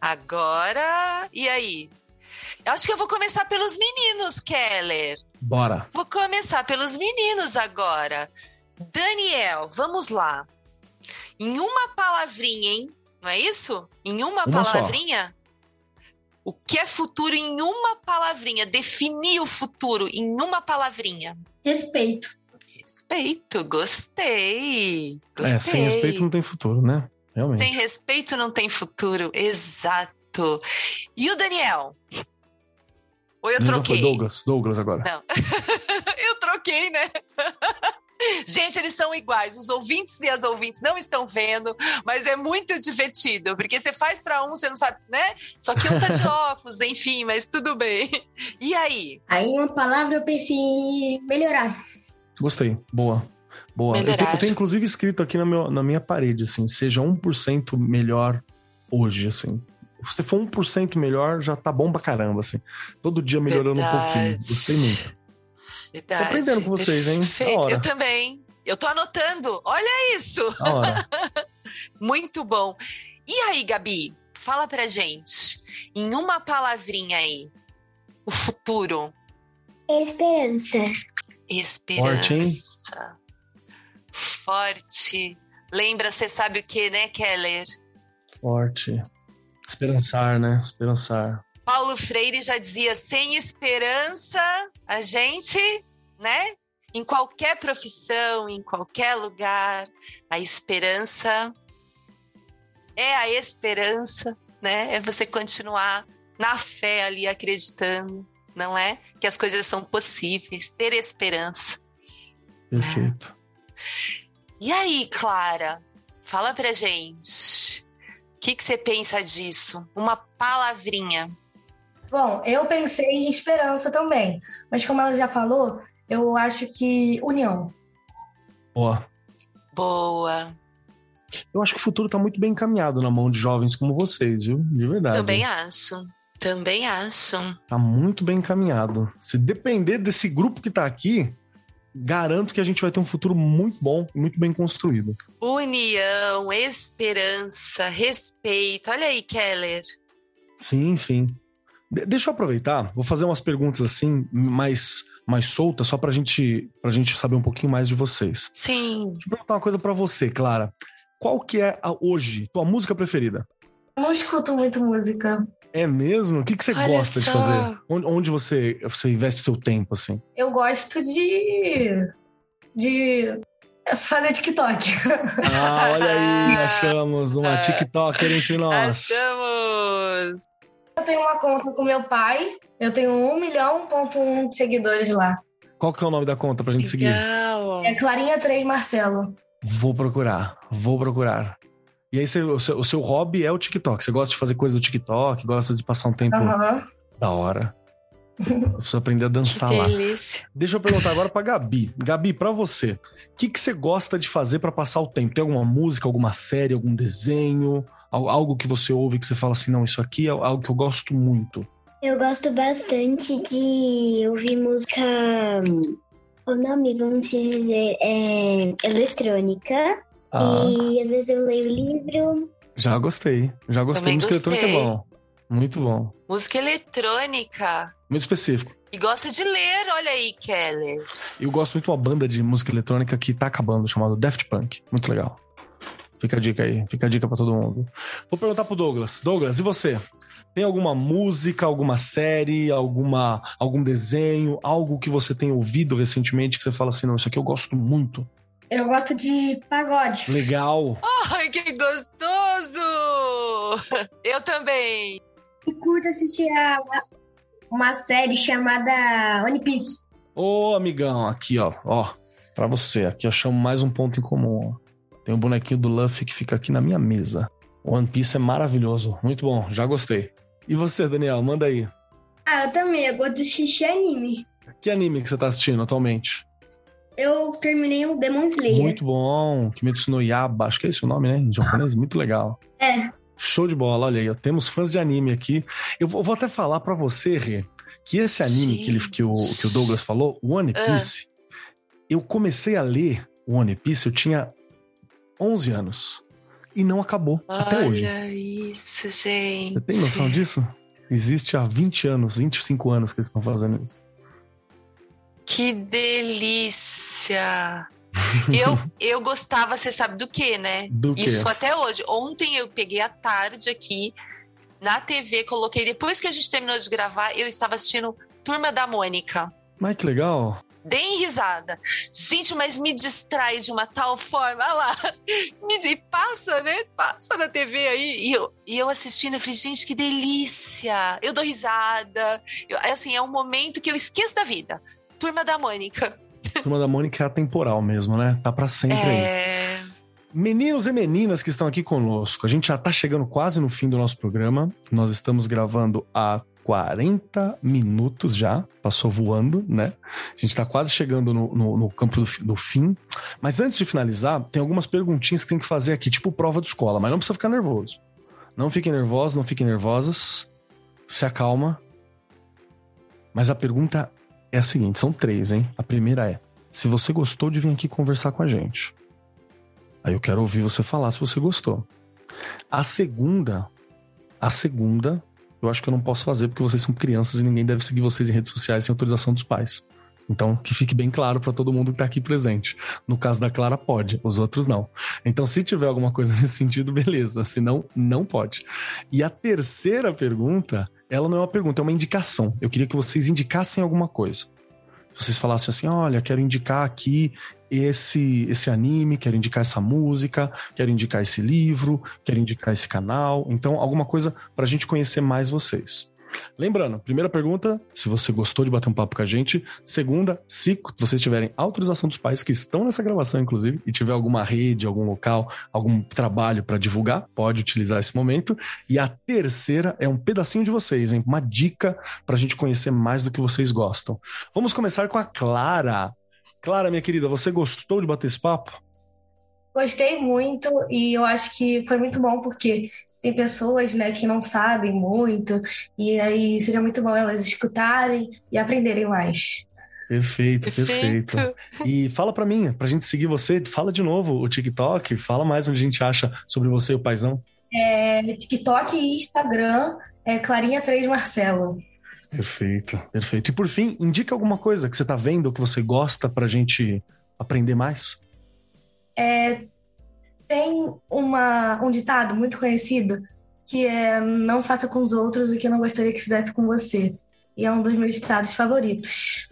Agora. E aí? Eu acho que eu vou começar pelos meninos, Keller. Bora. Vou começar pelos meninos agora. Daniel, vamos lá. Em uma palavrinha, hein? Não é isso? Em uma, Uma só. palavrinha? O que é futuro em uma palavrinha? Definir o futuro em uma palavrinha. Respeito. Respeito, gostei. Gostei. É, sem respeito não tem futuro, né? Realmente. Sem respeito não tem futuro. Exato. E o Daniel? Ou eu troquei? Douglas, Douglas agora. [LAUGHS] eu troquei, né? [LAUGHS] Gente, eles são iguais. Os ouvintes e as ouvintes não estão vendo, mas é muito divertido, porque você faz pra um, você não sabe, né? Só que um tá de [LAUGHS] óculos, enfim, mas tudo bem. E aí? Aí, uma palavra, eu pensei em melhorar. Gostei. Boa. Boa. Eu eu tenho, inclusive escrito aqui na, meu, na minha parede, assim, seja 1% melhor hoje, assim. Se você for 1% melhor, já tá bom pra caramba, assim. Todo dia melhorando um pouquinho. Verdade. Gostei muito. Verdade. aprendendo com vocês, hein? Eu também. Eu tô anotando. Olha isso. [LAUGHS] Muito bom. E aí, Gabi? Fala pra gente, em uma palavrinha aí, o futuro. Esperança. Esperança. Forte? Forte. Lembra, você sabe o que, né, Keller? Forte. Esperançar, né? Esperançar. Paulo Freire já dizia: sem esperança, a gente, né? Em qualquer profissão, em qualquer lugar, a esperança é a esperança, né? É você continuar na fé ali, acreditando, não é? Que as coisas são possíveis, ter esperança. Perfeito. E aí, Clara? fala pra gente. O que, que você pensa disso? Uma palavrinha. Bom, eu pensei em esperança também. Mas como ela já falou, eu acho que união. Boa. Boa. Eu acho que o futuro tá muito bem encaminhado na mão de jovens como vocês, viu? De verdade. Também acho. Também acho. Tá muito bem encaminhado. Se depender desse grupo que tá aqui, garanto que a gente vai ter um futuro muito bom, muito bem construído. União, esperança, respeito. Olha aí, Keller. Sim, sim. De deixa eu aproveitar, vou fazer umas perguntas assim, mais, mais soltas, só pra gente, pra gente saber um pouquinho mais de vocês. Sim. Deixa eu perguntar uma coisa para você, Clara. Qual que é a, hoje tua música preferida? Eu não escuto muito música. É mesmo? O que, que você Olha gosta de só. fazer? Onde, onde você, você investe seu tempo, assim? Eu gosto de. de fazer TikTok. Ah, olha aí, [LAUGHS] achamos uma TikToker entre nós. Achamos. Eu tenho uma conta com meu pai. Eu tenho um milhão ponto um de seguidores lá. Qual que é o nome da conta pra gente seguir? Legal. É Clarinha 3 Marcelo. Vou procurar, vou procurar. E aí, você- o, seu, o seu hobby é o TikTok. Você gosta de fazer coisa do TikTok, gosta de passar um tempo Aham. da hora. [LAUGHS] Eu preciso aprender a Que dançar lá. delícia. Deixa eu perguntar agora pra Gabi. Gabi, pra você, o que, que você gosta de fazer pra passar o tempo? Tem alguma música, alguma série, algum desenho? Al- Algo que você ouve que você fala assim, não, isso aqui é algo que eu gosto muito. Eu gosto bastante de ouvir música. O nome, vamos dizer, é eletrônica. Ah, E às vezes eu leio livro. já gostei. Já gostei. Também Música eletrônica é gostei. bom. Muito bom. Música eletrônica. Muito específico. E gosta de ler, olha aí, Keller. Eu gosto muito de uma banda de música eletrônica que tá acabando, chamada Daft Punk. Muito legal. Fica a dica aí, fica a dica pra todo mundo. Vou perguntar pro Douglas. Douglas, e você? Tem alguma música, alguma série, alguma, algum desenho, algo que você tem ouvido recentemente que você fala assim, não, isso aqui eu gosto muito. Eu gosto de pagode. Legal. Ai, que gostoso! Eu também. E curto assistir a uma série chamada One Piece. Ô, amigão, aqui, ó, ó, pra você, aqui eu chamo mais um ponto em comum, ó. Tem um bonequinho do Luffy que fica aqui na minha mesa. One Piece é maravilhoso, muito bom, já gostei. E você, Daniel, manda aí. Ah, eu também. Eu gosto de assistir anime. Que anime que você tá assistindo atualmente? Eu terminei o Demon Slayer. Muito bom, Kimetsu no Yaba, acho que é esse o nome, né, em japonês, muito legal. É. Show de bola, olha aí, ó, temos fãs de anime aqui. Eu vou, vou até falar pra você, Rê, que esse anime que, ele, que, o, que o Douglas falou, One Ah. Piece, eu comecei a ler One Piece, eu tinha 11 anos. E não acabou, até hoje. Olha isso, gente. Você tem noção disso? Existe há 20 anos, 25 anos que eles estão fazendo isso. Que delícia! [LAUGHS] eu, eu gostava, você sabe do que, né? Do quê? Isso até hoje. Ontem eu peguei a tarde aqui na TV, coloquei. Depois que a gente terminou de gravar, eu estava assistindo Turma da Mônica. Mas que legal. Deem risada. Gente, mas me distrai de uma tal forma. Olha lá. [LAUGHS] Me passa, né? Passa na TV aí. E eu, e eu assistindo, eu falei, gente, que delícia. Eu dou risada. Eu- assim, é um momento que eu esqueço da vida. Turma da Mônica. Turma da Mônica é atemporal mesmo, né? Tá pra sempre aí. É. Meninos e meninas que estão aqui conosco, a gente já tá chegando quase no fim do nosso programa. Nós estamos gravando há 40 minutos já, passou voando, né? A gente tá quase chegando no, no- no campo do, do fim. Mas antes de finalizar, tem algumas perguntinhas que tem que fazer aqui, tipo prova de escola, mas não precisa ficar nervoso. Não fiquem nervosos, não fiquem nervosas. Se acalma. Mas a pergunta é a seguinte: são três, hein? A primeira é: se você gostou de vir aqui conversar com a gente. Aí eu quero ouvir você falar se você gostou. A segunda, a segunda, eu acho que eu não posso fazer porque vocês são crianças e ninguém deve seguir vocês em redes sociais sem autorização dos pais. Então, que fique bem claro para todo mundo que tá aqui presente. No caso da Clara, pode, os outros não. Então, se tiver alguma coisa [LAUGHS] nesse sentido, beleza. Senão, não pode. E a terceira pergunta, ela não é uma pergunta, é uma indicação. Eu queria que vocês indicassem alguma coisa. Vocês falassem assim: olha, quero indicar aqui esse esse anime, quero indicar essa música, quero indicar esse livro, quero indicar esse canal. Então, alguma coisa pra gente conhecer mais vocês. Lembrando, primeira pergunta, se você gostou de bater um papo com a gente. Segunda, se vocês tiverem autorização dos pais que estão nessa gravação, inclusive, e tiver alguma rede, algum local, algum trabalho para divulgar, pode utilizar esse momento. E a terceira é um pedacinho de vocês, hein? Uma dica para a gente conhecer mais do que vocês gostam. Vamos começar com a Clara. Clara, minha querida, você gostou de bater esse papo? Gostei muito e eu acho que foi muito bom porque tem pessoas, né, que não sabem muito, e aí seria muito bom elas escutarem e aprenderem mais. Perfeito, perfeito. perfeito. E fala para mim, pra gente seguir você, fala de novo o TikTok, fala mais onde a gente acha sobre você e o Paizão. É, TikTok e Instagram é Clarinha3 Marcelo. Perfeito, perfeito. E por fim, indica alguma coisa que você tá vendo, que você gosta pra gente aprender mais? É, tem uma, um ditado muito conhecido que é não faça com os outros o que eu não gostaria que fizesse com você. E é um dos meus ditados favoritos.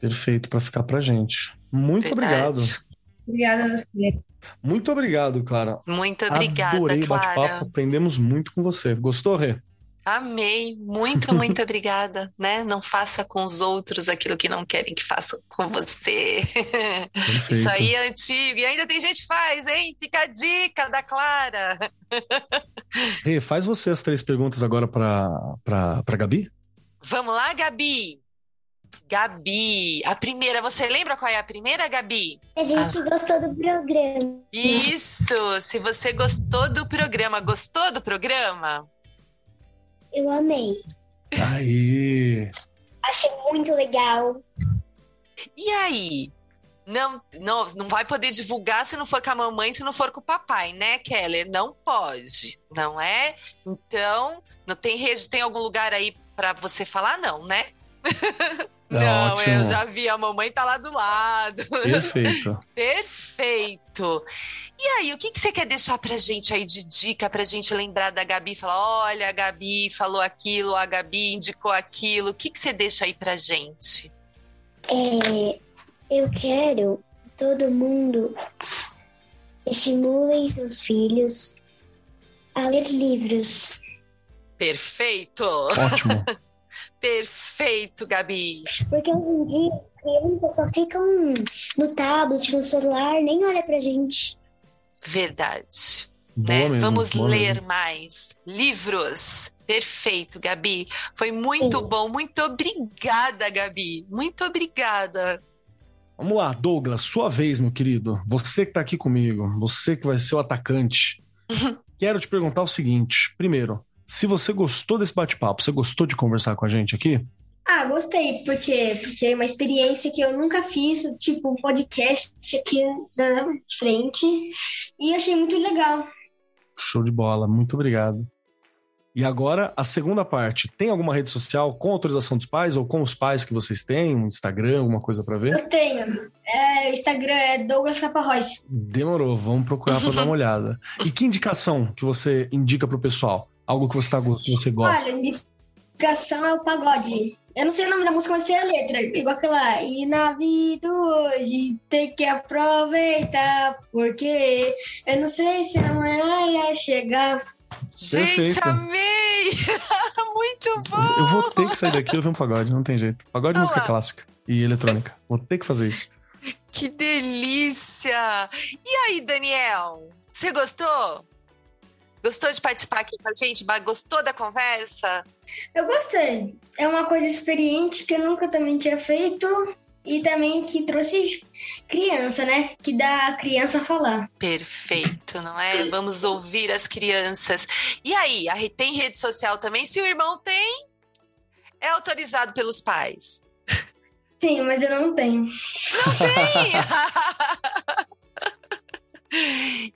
Perfeito, para ficar pra gente. Muito Verdade. obrigado. Obrigada a você. Muito obrigado, Clara. Muito obrigada, Adorei Clara. bate-papo, aprendemos muito com você. Gostou, Rê? Amei, muito, [LAUGHS] muito obrigada, né? Não faça com os outros aquilo que não querem que façam com você. [LAUGHS] Perfeito. Isso aí é antigo e ainda tem gente que faz, hein? Fica a dica da Clara. [LAUGHS] Rê, faz você as três perguntas agora para para Gabi? Vamos lá, Gabi. Gabi, a primeira, você lembra qual é a primeira, Gabi? A gente ah. gostou do programa. Isso, se você gostou do programa, gostou do programa? Eu amei. Aí. Achei muito legal. E aí? Não, não, não vai poder divulgar se não for com a mamãe, se não for com o papai, né, Keller? Não pode, não é? Então, não tem rede, tem algum lugar aí para você falar não, né? [LAUGHS] não, ótimo. eu já vi, a mamãe tá lá do lado. [LAUGHS] Perfeito. Perfeito. E aí, o que, que você quer deixar pra gente aí de dica pra gente lembrar da Gabi? Falar, olha, a Gabi falou aquilo, a Gabi indicou aquilo. O que, que você deixa aí pra gente? É, eu quero todo mundo estimulem seus filhos a ler livros. Perfeito! Ótimo! [LAUGHS] Perfeito, Gabi! Porque hoje em dia, crianças só ficam no tablet, no celular, nem olha pra gente. Verdade. Né? Mesmo, Vamos ler mesmo. mais livros. Perfeito, Gabi. Foi muito Sim. bom. Muito obrigada, Gabi. Muito obrigada. Vamos lá, Douglas, sua vez, meu querido. Você que tá aqui comigo, você que vai ser o atacante. [LAUGHS] Quero te perguntar o seguinte: primeiro, se você gostou desse bate-papo, você gostou de conversar com a gente aqui? Ah, gostei, porque, porque é uma experiência que eu nunca fiz, tipo, um podcast aqui da frente, e achei muito legal. Show de bola, muito obrigado. E agora, a segunda parte. Tem alguma rede social com autorização dos pais ou com os pais que vocês têm? Um Instagram, alguma coisa para ver? Eu tenho. É, o Instagram é Douglas Caparrós. Demorou, vamos procurar para dar uma [LAUGHS] olhada. E que indicação que você indica pro pessoal? Algo que você, tá, que você gosta? Olha, indicação é o pagode. Eu não sei o nome da música, mas sei a letra. Igual aquela. E na vida hoje tem que aproveitar, porque eu não sei se amanhã ia chegar. Gente, Perfeito. amei! [LAUGHS] Muito bom! Eu vou ter que sair daqui e ouvir um pagode, não tem jeito. Pagode é música clássica e eletrônica. Vou ter que fazer isso. Que delícia! E aí, Daniel? Você gostou? Gostou de participar aqui com a gente? Gostou da conversa? Eu gostei. É uma coisa experiente que eu nunca também tinha feito e também que trouxe criança, né? Que dá a criança a falar. Perfeito, não é? Vamos ouvir as crianças. E aí, tem rede social também? Se o irmão tem, é autorizado pelos pais. Sim, mas eu não tenho. Não tem! [LAUGHS]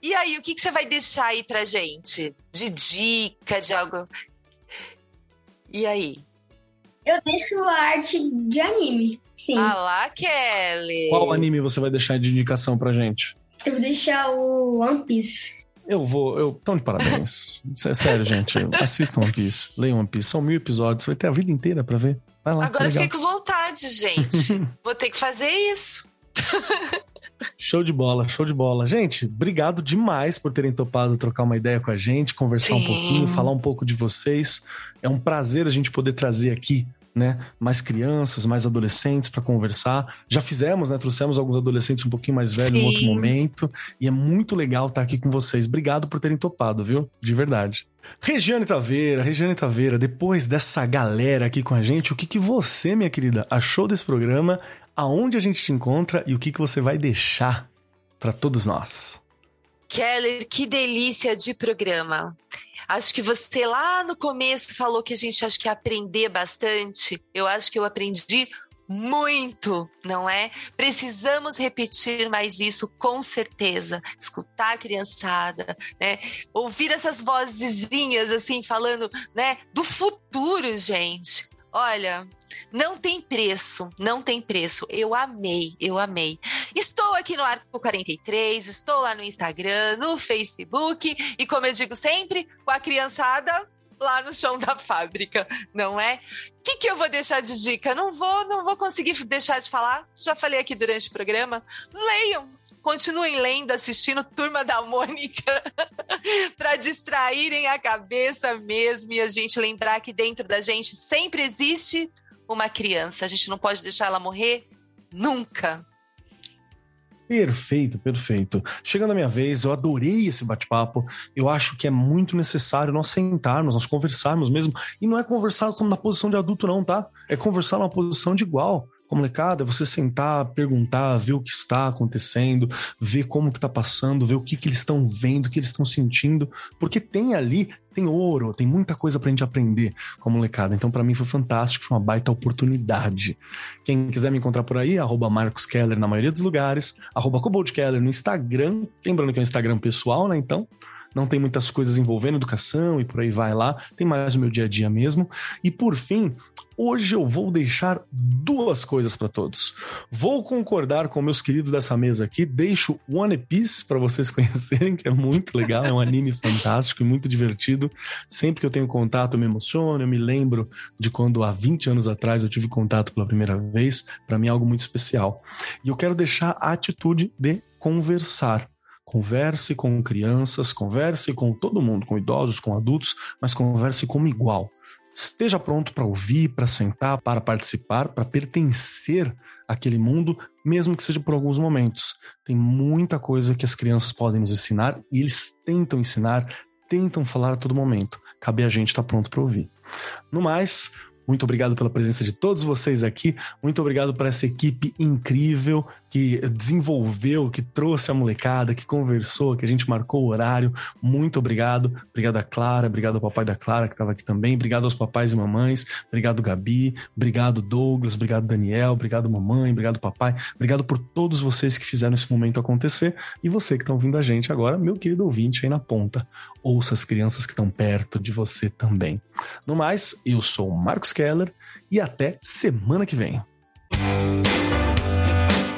E aí, o que, que você vai deixar aí pra gente? De dica, de algo. E aí? Eu deixo a arte de anime, sim. Ah lá, Kelly! Qual anime você vai deixar de indicação pra gente? Eu vou deixar o One Piece. Eu vou, eu. Tão de parabéns. Sério, gente. Assistam One Piece. Leiam One Piece. São mil episódios. Você vai ter a vida inteira pra ver. Vai lá. Agora fiquei com vontade, gente. [LAUGHS] vou ter que fazer isso. [LAUGHS] Show de bola, show de bola. Gente, obrigado demais por terem topado trocar uma ideia com a gente, conversar Sim. um pouquinho, falar um pouco de vocês. É um prazer a gente poder trazer aqui né, mais crianças, mais adolescentes para conversar. Já fizemos, né, trouxemos alguns adolescentes um pouquinho mais velhos em outro momento, e é muito legal estar aqui com vocês. Obrigado por terem topado, viu? De verdade. Regiane Taveira, Regiane Taveira, depois dessa galera aqui com a gente, o que, que você, minha querida, achou desse programa? Aonde a gente te encontra e o que, que você vai deixar para todos nós? Keller, que delícia de programa. Acho que você lá no começo falou que a gente acha que ia aprender bastante. Eu acho que eu aprendi muito, não é? Precisamos repetir mais isso com certeza. Escutar a criançada, né? Ouvir essas vozinhas assim falando, né, do futuro, gente. Olha, não tem preço, não tem preço. Eu amei, eu amei. Estou aqui no Arco 43, estou lá no Instagram, no Facebook e, como eu digo sempre, com a criançada lá no chão da fábrica, não é? O que, que eu vou deixar de dica? Não vou, não vou conseguir deixar de falar. Já falei aqui durante o programa. Leiam, continuem lendo, assistindo Turma da Mônica, [LAUGHS] para distraírem a cabeça mesmo e a gente lembrar que dentro da gente sempre existe uma criança. A gente não pode deixar ela morrer nunca. Perfeito, perfeito. Chegando a minha vez, eu adorei esse bate-papo. Eu acho que é muito necessário nós sentarmos, nós conversarmos mesmo. E não é conversar como na posição de adulto, não, tá? É conversar numa posição de igual a molecada é você sentar, perguntar, ver o que está acontecendo, ver como que tá passando, ver o que que eles estão vendo, o que eles estão sentindo, porque tem ali, tem ouro, tem muita coisa pra gente aprender com a molecada. Então para mim foi fantástico, foi uma baita oportunidade. Quem quiser me encontrar por aí, arroba Marcos Keller na maioria dos lugares, arroba Keller no Instagram, lembrando que é um Instagram pessoal, né, então não tem muitas coisas envolvendo educação e por aí vai lá, tem mais o meu dia a dia mesmo. E por fim, hoje eu vou deixar duas coisas para todos. Vou concordar com meus queridos dessa mesa aqui, deixo One Piece para vocês [LAUGHS] conhecerem, que é muito legal, é um anime [LAUGHS] fantástico e muito divertido. Sempre que eu tenho contato, eu me emociono, eu me lembro de quando há 20 anos atrás eu tive contato pela primeira vez, para mim é algo muito especial. E eu quero deixar a atitude de conversar. Converse com crianças, converse com todo mundo, com idosos, com adultos, mas converse como igual. Esteja pronto para ouvir, para sentar, para participar, para pertencer àquele mundo, mesmo que seja por alguns momentos. Tem muita coisa que as crianças podem nos ensinar e eles tentam ensinar, tentam falar a todo momento. Cabe a gente estar tá pronto para ouvir. No mais, muito obrigado pela presença de todos vocês aqui. Muito obrigado para essa equipe incrível que desenvolveu, que trouxe a molecada, que conversou, que a gente marcou o horário. Muito obrigado. Obrigado a Clara, obrigado ao papai da Clara que estava aqui também. Obrigado aos papais e mamães. Obrigado Gabi, obrigado Douglas, obrigado Daniel, obrigado mamãe, obrigado papai. Obrigado por todos vocês que fizeram esse momento acontecer e você que está ouvindo a gente agora, meu querido ouvinte aí na ponta. Ouça as crianças que estão perto de você também. No mais, eu sou o Marcos Keller e até semana que vem.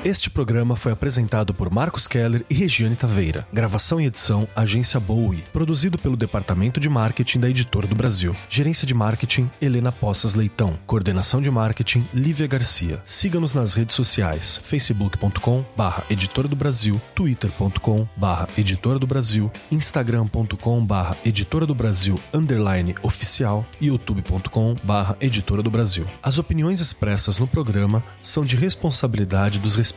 Este programa foi apresentado por Marcos Keller e Regiane Taveira. Gravação e edição Agência Bowie. Produzido pelo Departamento de Marketing da Editora do Brasil. Gerência de Marketing Helena Poças Leitão. Coordenação de Marketing Lívia Garcia. Siga-nos nas redes sociais: facebook.com barra Editora do Brasil, twitter.com barra Editora do Brasil, instagram.com barra Editora do Brasil underline oficial e youtube.com barra Editora do Brasil. As opiniões expressas no programa são de responsabilidade dos respectivos